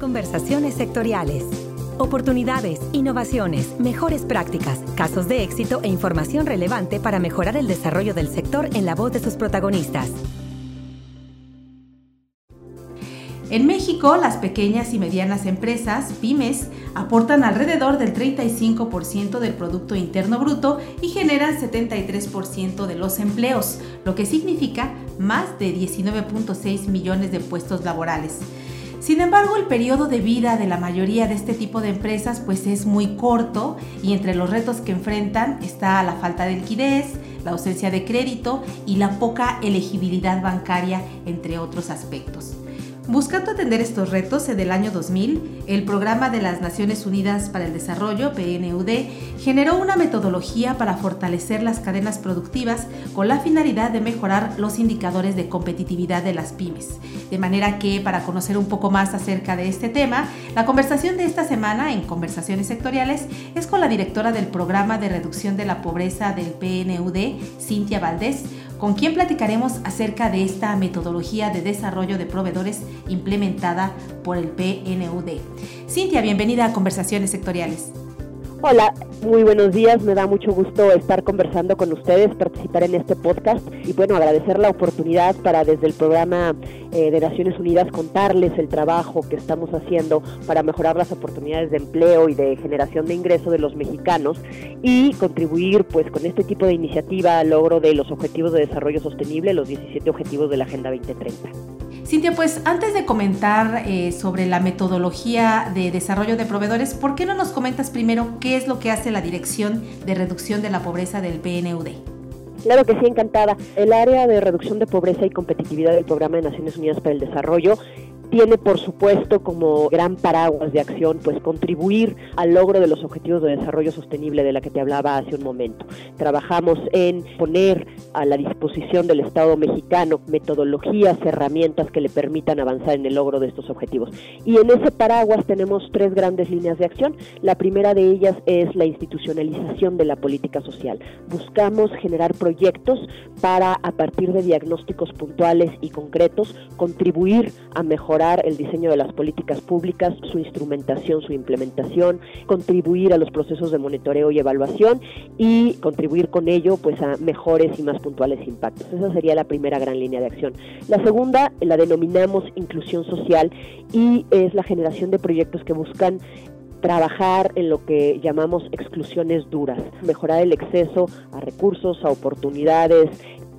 Conversaciones sectoriales. Oportunidades, innovaciones, mejores prácticas, casos de éxito e información relevante para mejorar el desarrollo del sector en la voz de sus protagonistas. En México, las pequeñas y medianas empresas, pymes, aportan alrededor del 35% del Producto Interno Bruto y generan 73% de los empleos, lo que significa más de 19.6 millones de puestos laborales. Sin embargo, el periodo de vida de la mayoría de este tipo de empresas pues es muy corto y entre los retos que enfrentan está la falta de liquidez, la ausencia de crédito y la poca elegibilidad bancaria, entre otros aspectos. Buscando atender estos retos, en el año 2000, el Programa de las Naciones Unidas para el Desarrollo, PNUD, generó una metodología para fortalecer las cadenas productivas con la finalidad de mejorar los indicadores de competitividad de las pymes. De manera que, para conocer un poco más acerca de este tema, la conversación de esta semana en Conversaciones Sectoriales es con la directora del Programa de Reducción de la Pobreza del PNUD, Cintia Valdés, con quien platicaremos acerca de esta metodología de desarrollo de proveedores implementada por el PNUD. Cintia, bienvenida a Conversaciones Sectoriales. Hola, muy buenos días. Me da mucho gusto estar conversando con ustedes, participar en este podcast y bueno, agradecer la oportunidad para desde el programa eh, de Naciones Unidas contarles el trabajo que estamos haciendo para mejorar las oportunidades de empleo y de generación de ingreso de los mexicanos y contribuir pues con este tipo de iniciativa al logro de los objetivos de desarrollo sostenible, los 17 objetivos de la Agenda 2030. Cintia, pues antes de comentar eh, sobre la metodología de desarrollo de proveedores, ¿por qué no nos comentas primero qué es lo que hace la Dirección de Reducción de la Pobreza del PNUD? Claro que sí, encantada. El área de reducción de pobreza y competitividad del Programa de Naciones Unidas para el Desarrollo tiene por supuesto como gran paraguas de acción pues contribuir al logro de los objetivos de desarrollo sostenible de la que te hablaba hace un momento. Trabajamos en poner a la disposición del Estado mexicano metodologías, herramientas que le permitan avanzar en el logro de estos objetivos. Y en ese paraguas tenemos tres grandes líneas de acción. La primera de ellas es la institucionalización de la política social. Buscamos generar proyectos para a partir de diagnósticos puntuales y concretos contribuir a mejorar el diseño de las políticas públicas, su instrumentación, su implementación, contribuir a los procesos de monitoreo y evaluación y contribuir con ello pues a mejores y más puntuales impactos. Esa sería la primera gran línea de acción. La segunda la denominamos inclusión social y es la generación de proyectos que buscan trabajar en lo que llamamos exclusiones duras, mejorar el acceso a recursos, a oportunidades,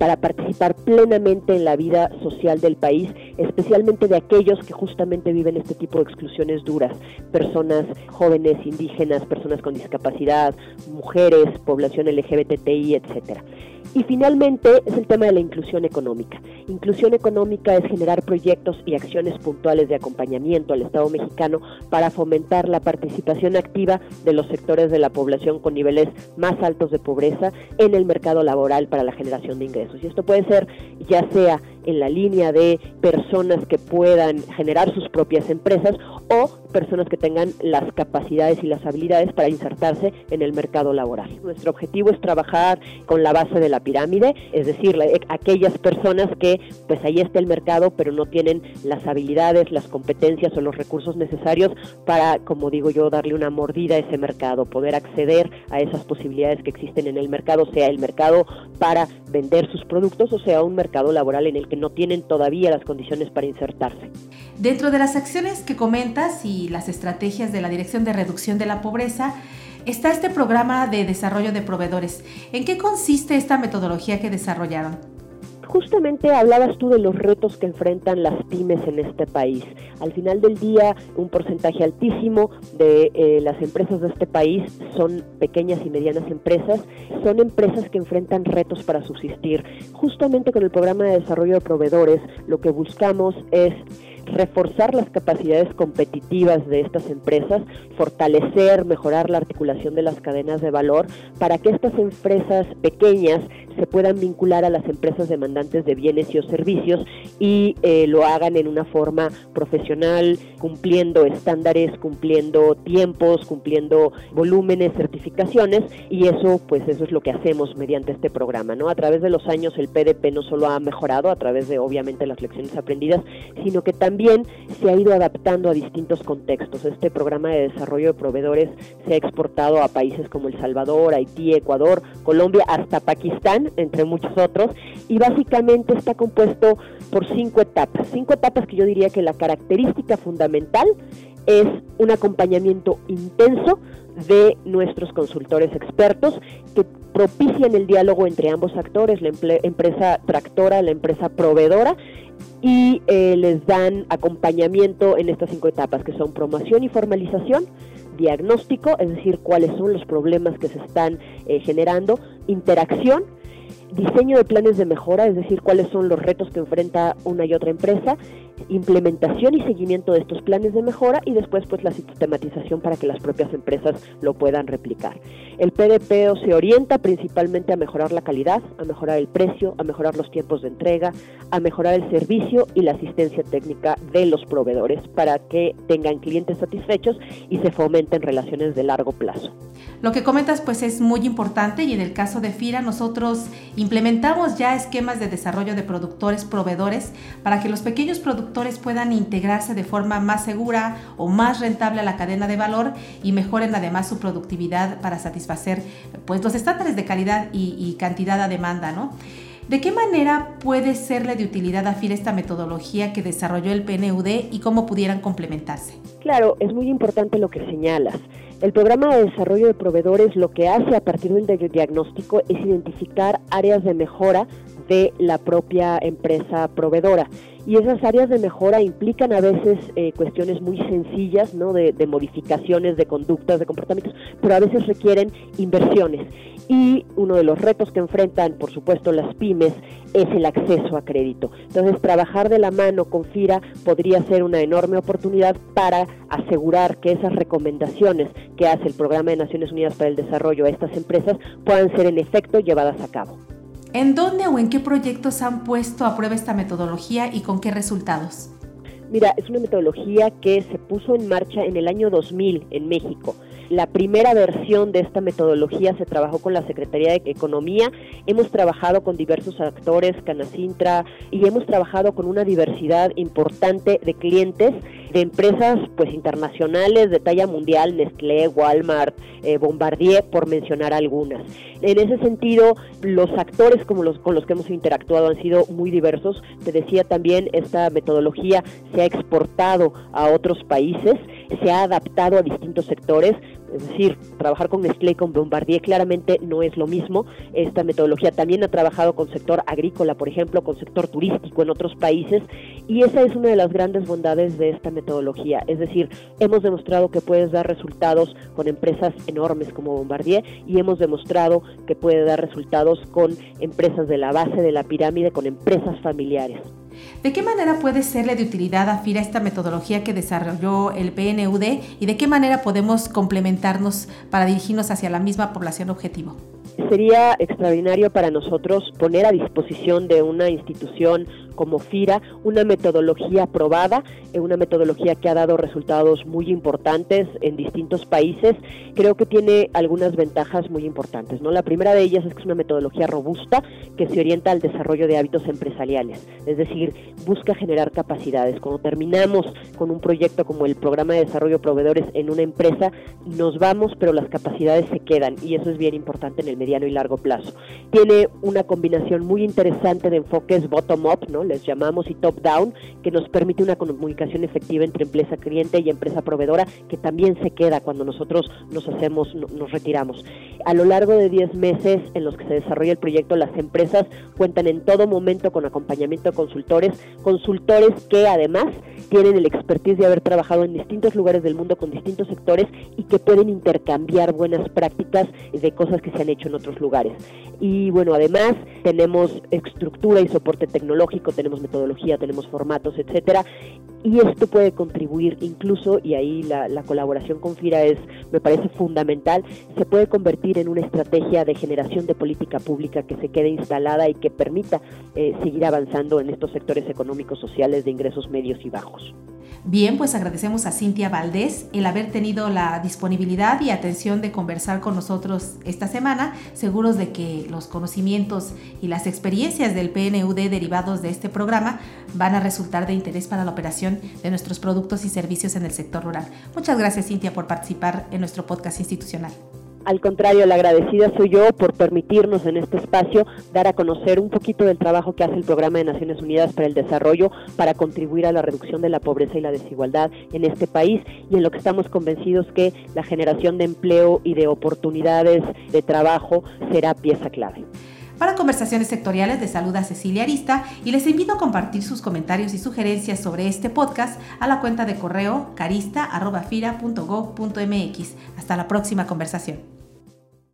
para participar plenamente en la vida social del país, especialmente de aquellos que justamente viven este tipo de exclusiones duras, personas jóvenes, indígenas, personas con discapacidad, mujeres, población LGBTI, etcétera. Y finalmente es el tema de la inclusión económica. Inclusión económica es generar proyectos y acciones puntuales de acompañamiento al Estado mexicano para fomentar la participación activa de los sectores de la población con niveles más altos de pobreza en el mercado laboral para la generación de ingresos. Y esto puede ser ya sea en la línea de personas que puedan generar sus propias empresas o personas que tengan las capacidades y las habilidades para insertarse en el mercado laboral. Nuestro objetivo es trabajar con la base de la pirámide, es decir, aquellas personas que pues ahí está el mercado pero no tienen las habilidades, las competencias o los recursos necesarios para, como digo yo, darle una mordida a ese mercado, poder acceder a esas posibilidades que existen en el mercado, sea el mercado para vender sus productos o sea un mercado laboral en el que no tienen todavía las condiciones para insertarse. Dentro de las acciones que comentas y las estrategias de la Dirección de Reducción de la Pobreza, está este programa de desarrollo de proveedores. ¿En qué consiste esta metodología que desarrollaron? Justamente hablabas tú de los retos que enfrentan las pymes en este país. Al final del día, un porcentaje altísimo de eh, las empresas de este país son pequeñas y medianas empresas, son empresas que enfrentan retos para subsistir. Justamente con el programa de desarrollo de proveedores, lo que buscamos es reforzar las capacidades competitivas de estas empresas, fortalecer, mejorar la articulación de las cadenas de valor para que estas empresas pequeñas se puedan vincular a las empresas demandantes de bienes y o servicios y eh, lo hagan en una forma profesional, cumpliendo estándares, cumpliendo tiempos, cumpliendo volúmenes, certificaciones y eso pues eso es lo que hacemos mediante este programa, ¿no? A través de los años el PDP no solo ha mejorado a través de obviamente las lecciones aprendidas, sino que también se ha ido adaptando a distintos contextos. Este programa de desarrollo de proveedores se ha exportado a países como El Salvador, Haití, Ecuador, Colombia, hasta Pakistán, entre muchos otros, y básicamente está compuesto por cinco etapas. Cinco etapas que yo diría que la característica fundamental es un acompañamiento intenso de nuestros consultores expertos que propician el diálogo entre ambos actores, la empresa tractora, la empresa proveedora, y eh, les dan acompañamiento en estas cinco etapas, que son promoción y formalización, diagnóstico, es decir, cuáles son los problemas que se están eh, generando, interacción, diseño de planes de mejora, es decir, cuáles son los retos que enfrenta una y otra empresa, implementación y seguimiento de estos planes de mejora y después pues la sistematización para que las propias empresas lo puedan replicar. El PDPO se orienta principalmente a mejorar la calidad, a mejorar el precio, a mejorar los tiempos de entrega, a mejorar el servicio y la asistencia técnica de los proveedores para que tengan clientes satisfechos y se fomenten relaciones de largo plazo. Lo que comentas pues es muy importante y en el caso de FIRA nosotros implementamos ya esquemas de desarrollo de productores proveedores para que los pequeños productores puedan integrarse de forma más segura o más rentable a la cadena de valor y mejoren además su productividad para satisfacer pues los estándares de calidad y, cantidad a demanda, ¿no? ¿De qué manera puede serle de utilidad a FIRA esta metodología que desarrolló el PNUD y cómo pudieran complementarse? Claro, es muy importante lo que señalas. El programa de desarrollo de proveedores lo que hace a partir del diagnóstico es identificar áreas de mejora de la propia empresa proveedora. Y esas áreas de mejora implican a veces eh, cuestiones muy sencillas, ¿no? De, de, modificaciones de conductas, de comportamientos, pero a veces requieren inversiones. Y uno de los retos que enfrentan, por supuesto, las pymes es el acceso a crédito. Entonces, trabajar de la mano con FIRA podría ser una enorme oportunidad para asegurar que esas recomendaciones que hace el Programa de Naciones Unidas para el Desarrollo a estas empresas puedan ser en efecto llevadas a cabo. ¿En dónde o en qué proyectos han puesto a prueba esta metodología y con qué resultados? Mira, es una metodología que se puso en marcha en el año 2000 en México. La primera versión de esta metodología se trabajó con la Secretaría de Economía, hemos trabajado con diversos actores, Canacintra, y hemos trabajado con una diversidad importante de clientes de empresas pues internacionales de talla mundial, Nestlé, Walmart, eh, Bombardier, por mencionar algunas. En ese sentido, los actores como los, con los que hemos interactuado han sido muy diversos. Te decía también, esta metodología se ha exportado a otros países, se ha adaptado a distintos sectores, es decir, trabajar con Nestlé y con Bombardier claramente no es lo mismo. Esta metodología también ha trabajado con sector agrícola, por ejemplo, con sector turístico en otros países y esa es una de las grandes bondades de esta metodología. Es decir, hemos demostrado que puedes dar resultados con empresas enormes como Bombardier y hemos demostrado que puede dar resultados con empresas de la base de la pirámide, con empresas familiares. ¿De qué manera puede serle de utilidad a FIRA esta metodología que desarrolló el PNUD y de qué manera podemos complementarnos para dirigirnos hacia la misma población objetivo? Sería extraordinario para nosotros poner a disposición de una institución como FIRA una metodología aprobada, eh, una metodología que ha dado resultados muy importantes en distintos países. Creo que tiene algunas ventajas muy importantes. ¿no? La primera de ellas es que es una metodología robusta que se orienta al desarrollo de hábitos empresariales, es decir, busca generar capacidades. Cuando terminamos con un proyecto como el Programa de Desarrollo de Proveedores en una empresa, nos vamos, pero las capacidades se quedan y eso es bien importante en el mediano y largo plazo. Tiene una combinación muy interesante de enfoques bottom-up, ¿no? les llamamos, y top-down, que nos permite una comunicación efectiva entre empresa cliente y empresa proveedora, que también se queda cuando nosotros nos hacemos, nos retiramos. A lo largo de 10 meses en los que se desarrolla el proyecto, las empresas cuentan en todo momento con acompañamiento de consultores, consultores que además tienen el expertise de haber trabajado en distintos lugares del mundo con distintos sectores y que pueden intercambiar buenas prácticas de cosas que se han hecho en otros lugares. Y bueno, además tenemos estructura y soporte tecnológico, tenemos metodología, tenemos formatos, etcétera y esto puede contribuir incluso, y ahí la, colaboración con FIRA es, me parece fundamental, se puede convertir en una estrategia de generación de política pública que se quede instalada y que permita eh, seguir avanzando en estos sectores económicos sociales de ingresos medios y bajos. Bien, pues agradecemos a Cintia Valdés el haber tenido la disponibilidad y atención de conversar con nosotros esta semana, seguros de que los conocimientos y las experiencias del PNUD derivados de este programa van a resultar de interés para la operación de nuestros productos y servicios en el sector rural. Muchas gracias Cintia por participar en nuestro podcast institucional. Al contrario, la agradecida soy yo por permitirnos en este espacio dar a conocer un poquito del trabajo que hace el Programa de Naciones Unidas para el Desarrollo para contribuir a la reducción de la pobreza y la desigualdad en este país y en lo que estamos convencidos que la generación de empleo y de oportunidades de trabajo será pieza clave. Para conversaciones sectoriales de salud a Cecilia Arista y les invito a compartir sus comentarios y sugerencias sobre este podcast a la cuenta de correo carista.fira.gov.mx. Hasta la próxima conversación.